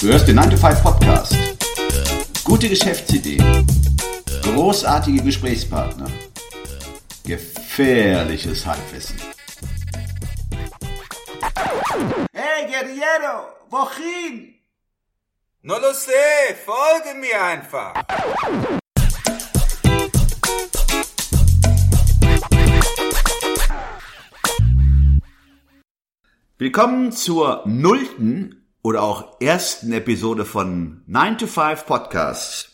Du hörst den 9 to 5 Podcast. Gute Geschäftsideen. Großartige Gesprächspartner. Gefährliches Halbwissen. Hey, Guerriero, wohin? No lo sé, folge mir einfach. Willkommen zur nullten oder auch ersten Episode von 9 to 5 Podcast.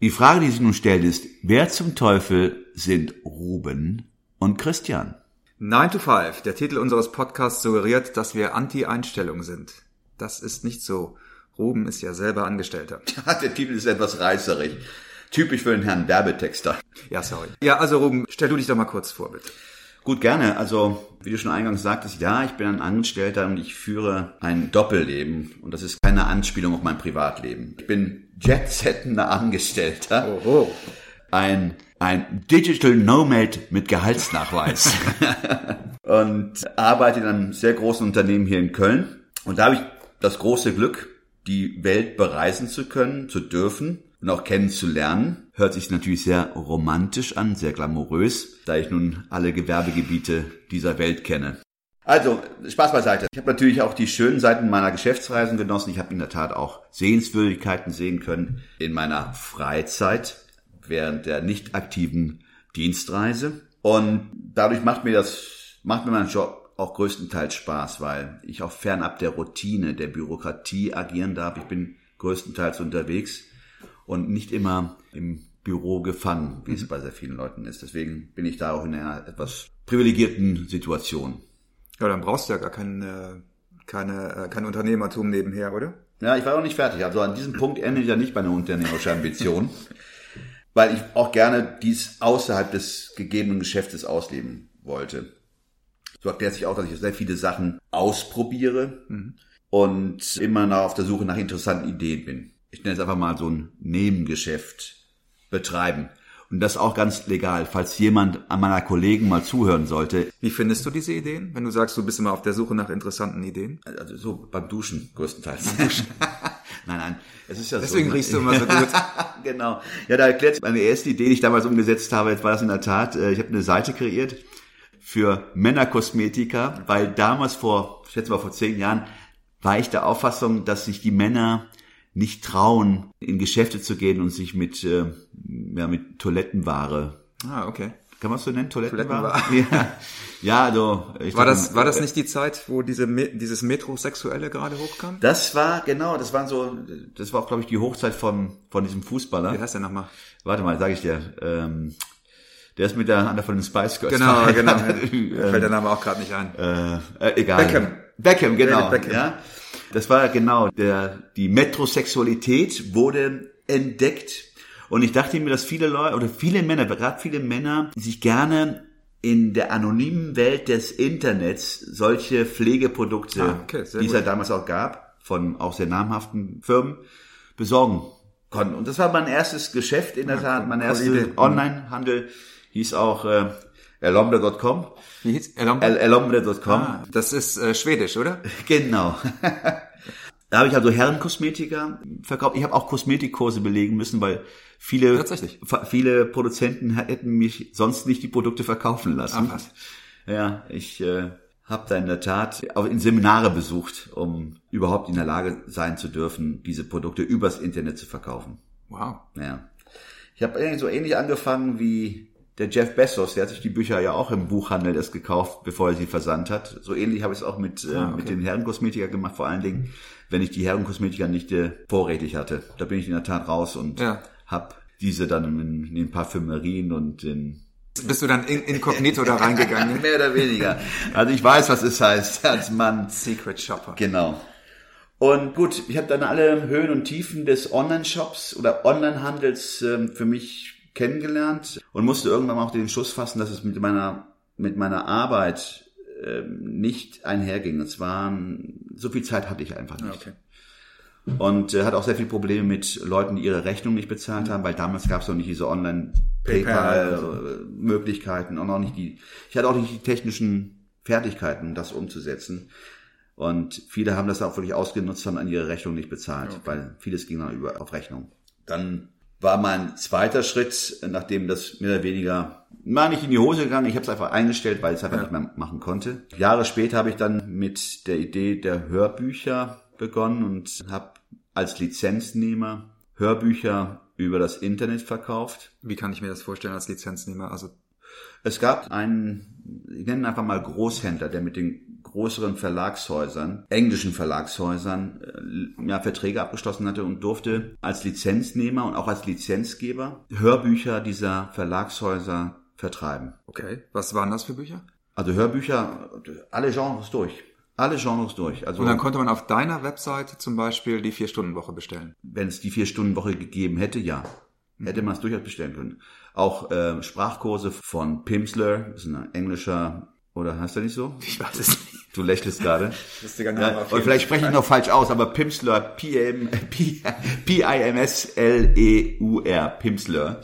Die Frage, die sich nun stellt, ist, wer zum Teufel sind Ruben und Christian? 9 to 5, der Titel unseres Podcasts suggeriert, dass wir Anti-Einstellung sind. Das ist nicht so. Ruben ist ja selber Angestellter. Der Titel ist etwas reißerig. Typisch für den Herrn Werbetexter. Ja, sorry. Ja, also Ruben, stell du dich doch mal kurz vor, bitte. Gut, gerne. Also, wie du schon eingangs sagtest, ja, ich bin ein Angestellter und ich führe ein Doppelleben. Und das ist keine Anspielung auf mein Privatleben. Ich bin jetsettender Angestellter. Oho. Ein, ein Digital Nomad mit Gehaltsnachweis. und arbeite in einem sehr großen Unternehmen hier in Köln. Und da habe ich das große Glück, die Welt bereisen zu können, zu dürfen und auch kennenzulernen. Hört sich natürlich sehr romantisch an, sehr glamourös, da ich nun alle Gewerbegebiete dieser Welt kenne. Also, Spaß beiseite. Ich habe natürlich auch die schönen Seiten meiner Geschäftsreisen genossen. Ich habe in der Tat auch Sehenswürdigkeiten sehen können in meiner Freizeit während der nicht aktiven Dienstreise. Und dadurch macht mir das, macht mir mein Job auch größtenteils Spaß, weil ich auch fernab der Routine, der Bürokratie agieren darf. Ich bin größtenteils unterwegs und nicht immer im Büro gefangen, wie es bei sehr vielen Leuten ist. Deswegen bin ich da auch in einer etwas privilegierten Situation. Ja, dann brauchst du ja gar kein, äh, keine, äh, kein Unternehmertum nebenher, oder? Ja, ich war noch nicht fertig. Also an diesem Punkt endet ja nicht meine unternehmerische Ambition, weil ich auch gerne dies außerhalb des gegebenen Geschäftes ausleben wollte. So erklärt sich auch, dass ich sehr viele Sachen ausprobiere und immer noch auf der Suche nach interessanten Ideen bin. Ich nenne es einfach mal so ein Nebengeschäft betreiben. Und das auch ganz legal, falls jemand an meiner Kollegen mal zuhören sollte. Wie findest du diese Ideen, wenn du sagst, du bist immer auf der Suche nach interessanten Ideen? Also so beim Duschen größtenteils. nein, nein. Es ist ja Deswegen so. riechst du immer so gut. genau. Ja, da erklärt sich meine erste Idee, die ich damals umgesetzt habe. Jetzt war das in der Tat, äh, ich habe eine Seite kreiert für Männerkosmetika, weil damals vor, ich schätze mal vor zehn Jahren, war ich der Auffassung, dass sich die Männer nicht trauen, in Geschäfte zu gehen und sich mit, äh, ja, mit Toilettenware, Ah, okay. kann man es so nennen, Toilettenware? Ja, ja also. Ich War glaub, das, war das nicht die Zeit, wo diese, dieses Metrosexuelle gerade hochkam? Das war, genau, das waren so, das war auch, glaube ich, die Hochzeit von, von diesem Fußballer. Wie heißt der nochmal? Warte mal, sage ich dir. Ähm, der ist mit der einer von den Spice Girls. Genau, genau. Ähm, Fällt der Name auch gerade nicht ein. äh, äh, egal. Beckham. Beckham, genau. David Beckham. Ja. Das war genau der die Metrosexualität wurde entdeckt und ich dachte mir, dass viele Leute oder viele Männer, gerade viele Männer, die sich gerne in der anonymen Welt des Internets solche Pflegeprodukte, Ah, okay, die es ja damals auch gab, von auch sehr namhaften Firmen, besorgen konnten. Und das war mein erstes Geschäft in der Tat, mein erster Idee. Onlinehandel hieß auch äh, elombre.com. Wie hieß Elombre? El elombre.com. ah, das ist äh, schwedisch, oder? Genau. da habe ich also Herrenkosmetika verkauft. Ich habe auch Kosmetikkurse belegen müssen, weil viele, viele Produzenten hätten mich sonst nicht die Produkte verkaufen lassen. Ach was. Ja, ich äh, habe da in der Tat auch in Seminare besucht, um überhaupt in der Lage sein zu dürfen, diese Produkte übers Internet zu verkaufen. Wow. Ja. Ich habe irgendwie so ähnlich angefangen wie der Jeff Bezos, der hat sich die Bücher ja auch im Buchhandel erst gekauft, bevor er sie versandt hat. So ähnlich habe ich es auch mit, äh, Ah, okay. mit den Herrenkosmetika gemacht, vor allen Dingen, wenn ich die Herrenkosmetika nicht äh, vorrätig hatte. Da bin ich in der Tat raus und Ja. habe diese dann in, in den Parfümerien und in Bist du dann in, inkognito da reingegangen? mehr oder weniger. Also ich weiß, was es heißt als Mann. Secret Shopper. Genau. Und gut, ich habe dann alle Höhen und Tiefen des Online-Shops oder Online-Handels ähm, für mich kennengelernt und musste irgendwann mal auch den Schuss fassen, dass es mit meiner mit meiner Arbeit ähm, nicht einherging. Es war so viel Zeit hatte ich einfach nicht. Okay. Und äh, hat auch sehr viele Probleme mit Leuten, die ihre Rechnung nicht bezahlt haben, weil damals gab es noch nicht diese Online-PayPal-Möglichkeiten und auch nicht die, ich hatte auch nicht die technischen Fertigkeiten, das umzusetzen. Und viele haben das auch wirklich ausgenutzt, haben an ihre Rechnung nicht bezahlt, okay. weil vieles ging dann über auf Rechnung. Dann war mein zweiter Schritt, nachdem das mehr oder weniger mal nicht in die Hose gegangen, ich habe es einfach eingestellt, weil ich es einfach ja. nicht mehr machen konnte. Jahre später habe ich dann mit der Idee der Hörbücher begonnen und habe als Lizenznehmer Hörbücher über das Internet verkauft. Wie kann ich mir das vorstellen als Lizenznehmer? Also es gab einen, ich nenne ihn einfach mal Großhändler, der mit den größeren Verlagshäusern, englischen Verlagshäusern, äh, ja, Verträge abgeschlossen hatte und durfte als Lizenznehmer und auch als Lizenzgeber Hörbücher dieser Verlagshäuser vertreiben. Okay. Was waren das für Bücher? Also Hörbücher, alle Genres durch. Alle Genres durch. Also, und dann konnte man auf deiner Webseite zum Beispiel die Vier-Stunden-Woche bestellen. Wenn es die Vier-Stunden-Woche gegeben hätte, ja. Hätte man es durchaus bestellen können. Auch äh, Sprachkurse von Pimsleur, das ist ein englischer, oder heißt er nicht so? Ich weiß es nicht. Du lächelst gerade. Lustiger Name. Ja, und vielleicht spreche ich noch falsch aus, aber Pimsleur, P-I-M-S-L-E-U-R, Pimsleur.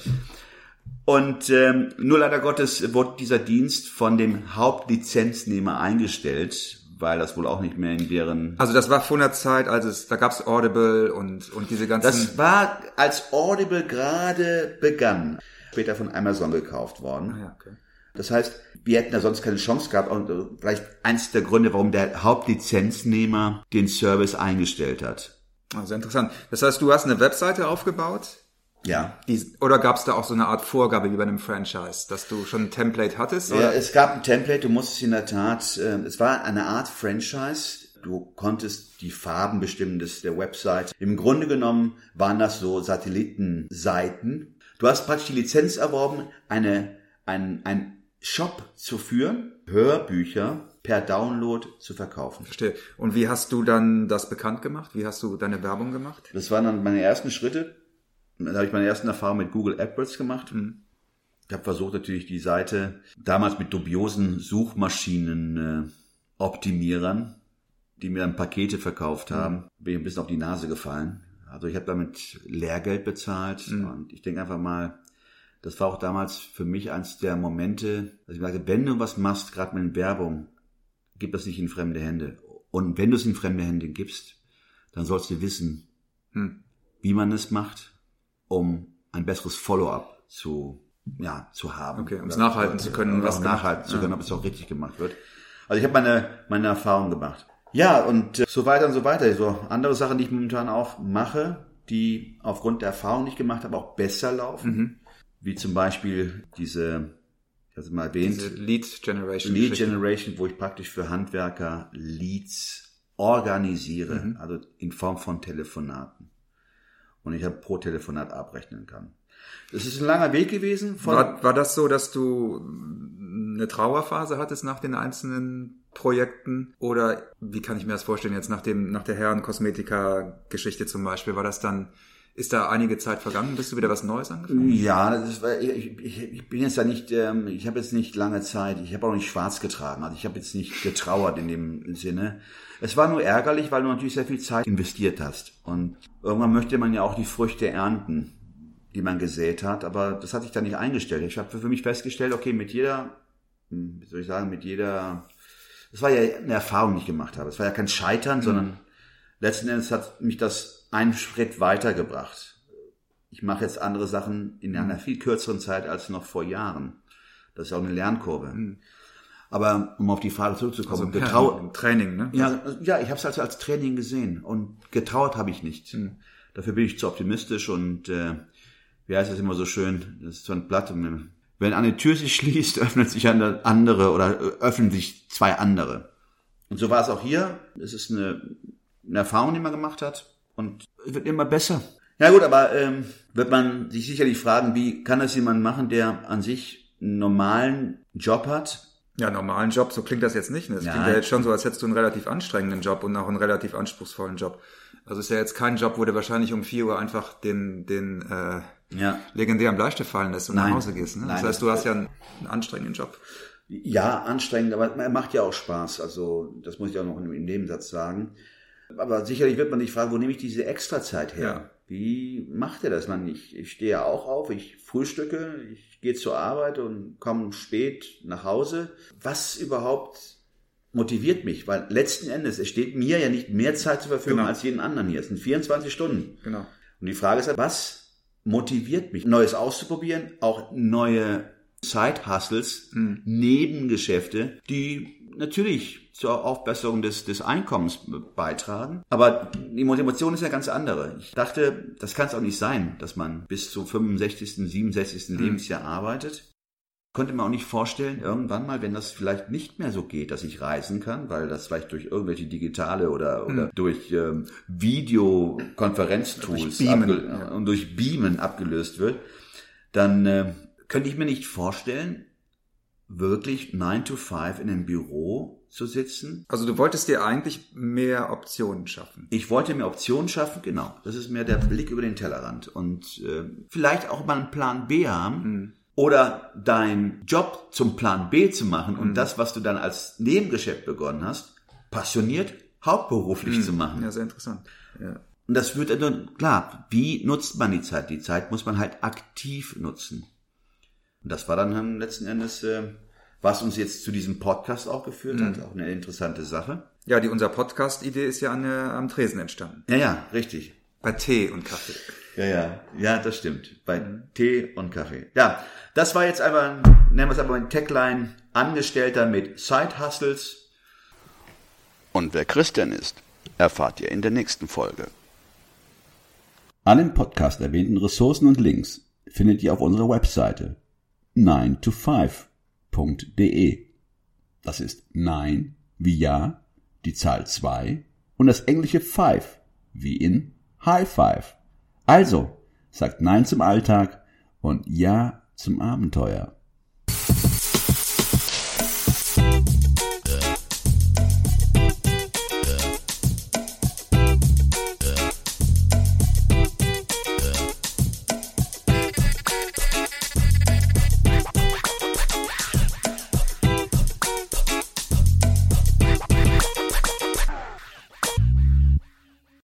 Und ähm, nur leider Gottes wurde dieser Dienst von dem Hauptlizenznehmer eingestellt, weil das wohl auch nicht mehr in deren... Also das war vor einer Zeit, als es, da gab's Audible und, und diese ganzen... Das war, als Audible gerade begann, später von Amazon gekauft worden. Ah, ja, okay. Das heißt, wir hätten da sonst keine Chance gehabt und äh, vielleicht eins der Gründe, warum der Hauptlizenznehmer den Service eingestellt hat. Also interessant. Das heißt, du hast eine Webseite aufgebaut, ja. Die, oder gab es da auch so eine Art Vorgabe wie bei einem Franchise, dass du schon ein Template hattest? Oder? Ja, es gab ein Template, du musstest in der Tat, äh, es war eine Art Franchise. Du konntest die Farben bestimmen des, der Website. Im Grunde genommen waren das so Satellitenseiten. Du hast praktisch die Lizenz erworben, eine, ein, ein Shop zu führen, Hörbücher per Download zu verkaufen. Verstehe. Und wie hast du dann das bekannt gemacht? Wie hast du deine Werbung gemacht? Das waren dann meine ersten Schritte da habe ich meine ersten Erfahrungen mit Google AdWords gemacht. Mhm. Ich habe versucht natürlich die Seite damals mit dubiosen Suchmaschinen äh, Optimierern, die mir dann Pakete verkauft mhm. haben, bin ich ein bisschen auf die Nase gefallen. Also ich habe damit Lehrgeld bezahlt mhm. und ich denke einfach mal, das war auch damals für mich eins der Momente, dass ich sage, wenn du was machst, gerade mit Werbung, gib das nicht in fremde Hände. Und wenn du es in fremde Hände gibst, dann sollst du wissen, hm. wie man es macht, um ein besseres Follow-up zu, ja, zu haben. Okay, um es nachhalten zu können. Was nachhalten zu können, ja. ob es auch richtig gemacht wird. Also ich habe meine, meine Erfahrung gemacht. Ja, und äh, so weiter und so weiter. So andere Sachen, die ich momentan auch mache, die aufgrund der Erfahrung, die ich gemacht habe, auch besser laufen. Mhm. Wie zum Beispiel diese, ich hatte es mal erwähnt. Diese Lead Generation. Lead Generation, wo ich praktisch für Handwerker Leads organisiere, mhm. also in Form von Telefonaten und ich habe pro Telefonat abrechnen kann. Das ist ein langer Weg gewesen. war, war das so, dass du eine Trauerphase hattest nach den einzelnen Projekten? Oder wie kann ich mir das vorstellen jetzt nach dem, nach der Herren-Kosmetika-Geschichte zum Beispiel? War das dann, ist da einige Zeit vergangen, bis du wieder was Neues angefangen? Ja, war, ich, ich, bin jetzt ja nicht, ähm, ich habe jetzt nicht lange Zeit, ich habe auch nicht schwarz getragen, also ich habe jetzt nicht getrauert in dem Sinne. Es war nur ärgerlich, weil du natürlich sehr viel Zeit investiert hast. Und irgendwann möchte man ja auch die Früchte ernten, die man gesät hat. Aber das hatte ich dann nicht eingestellt. Ich habe für mich festgestellt, okay, mit jeder, hm, wie soll ich sagen, mit jeder, das war ja eine Erfahrung, die ich gemacht habe. Es war ja kein Scheitern, mhm. sondern letzten Endes hat mich das einen Schritt weitergebracht. Ich mache jetzt andere Sachen in einer viel kürzeren Zeit als noch vor Jahren. Das ist auch eine Lernkurve. Mhm. Aber um auf die Frage zurückzukommen, also getrau Training, ne? Ja, ja, ich habe es also als Training gesehen und getraut habe ich nicht. Hm. Dafür bin ich zu optimistisch und äh, wie heißt das immer so schön? Das ist so ein Blatt. Wenn eine Tür sich schließt, öffnet sich eine andere oder äh, öffnen sich zwei andere. Und so war es auch hier. Es ist eine, eine Erfahrung, die man gemacht hat und wird immer besser. Ja gut, aber ähm, wird man sich sicherlich fragen, wie kann das jemand machen, der an sich einen normalen Job hat, ja, normalen Job, so klingt das jetzt nicht. Ne? Das klingt ja jetzt schon so, als hättest du einen relativ anstrengenden Job und auch einen relativ anspruchsvollen Job. Also ist ja jetzt kein Job, wo du wahrscheinlich um vier Uhr einfach den, den äh, ja. legendären Bleistift fallen lässt und Nein. nach Hause gehst. Ne? Nein, das heißt, du hast ja einen, einen anstrengenden Job. Ja, anstrengend, aber er macht ja auch Spaß. Also das muss ich auch noch im Nebensatz sagen. Aber sicherlich wird man sich fragen, wo nehme ich diese Extrazeit her? Ja. Wie macht er das? Man, ich, ich stehe ja auch auf, ich frühstücke, ich gehe zur Arbeit und komme spät nach Hause. Was überhaupt motiviert mich, weil letzten Endes, es steht mir ja nicht mehr Zeit zur Verfügung genau. als jeden anderen hier. Es sind 24 Stunden. Genau. Und die Frage ist halt, was motiviert mich, Neues auszuprobieren, auch neue Side-Hustles, mhm. Nebengeschäfte, die natürlich zur Aufbesserung des, des Einkommens beitragen. Aber die Motivation ist ja ganz andere. Ich dachte, das kann es auch nicht sein, dass man bis zum 65., 67. Mhm. Lebensjahr arbeitet konnte mir auch nicht vorstellen, irgendwann mal, wenn das vielleicht nicht mehr so geht, dass ich reisen kann, weil das vielleicht durch irgendwelche digitale oder, oder hm. durch ähm, Videokonferenztools durch Beamen, ja. und durch Beamen abgelöst wird, dann äh, könnte ich mir nicht vorstellen, wirklich 9 to 5 in einem Büro zu sitzen. Also du wolltest dir eigentlich mehr Optionen schaffen. Ich wollte mehr Optionen schaffen, genau. Das ist mehr der Blick über den Tellerrand und äh, vielleicht auch mal einen Plan B haben. Mhm oder dein Job zum Plan B zu machen und mhm. das, was du dann als Nebengeschäft begonnen hast, passioniert hauptberuflich mhm. zu machen. Ja, sehr interessant. Ja. Und das wird dann, klar, wie nutzt man die Zeit? Die Zeit muss man halt aktiv nutzen. Und das war dann letzten Endes, äh, was uns jetzt zu diesem Podcast auch geführt mhm. hat, auch eine interessante Sache. Ja, die unser Podcast-Idee ist ja an, äh, am Tresen entstanden. Ja, ja, richtig. Bei Tee und Kaffee. Ja, ja, ja, das stimmt. Bei mhm. Tee und Kaffee. Ja, das war jetzt einfach, nennen wir es aber ein Tagline, Angestellter mit Side Hustles. Und wer Christian ist, erfahrt ihr in der nächsten Folge. Alle im Podcast erwähnten Ressourcen und Links findet ihr auf unserer Webseite 9to5.de. Das ist 9 wie Ja, die Zahl 2 und das englische 5 wie in High Five. Also, sagt Nein zum Alltag und Ja zum Abenteuer.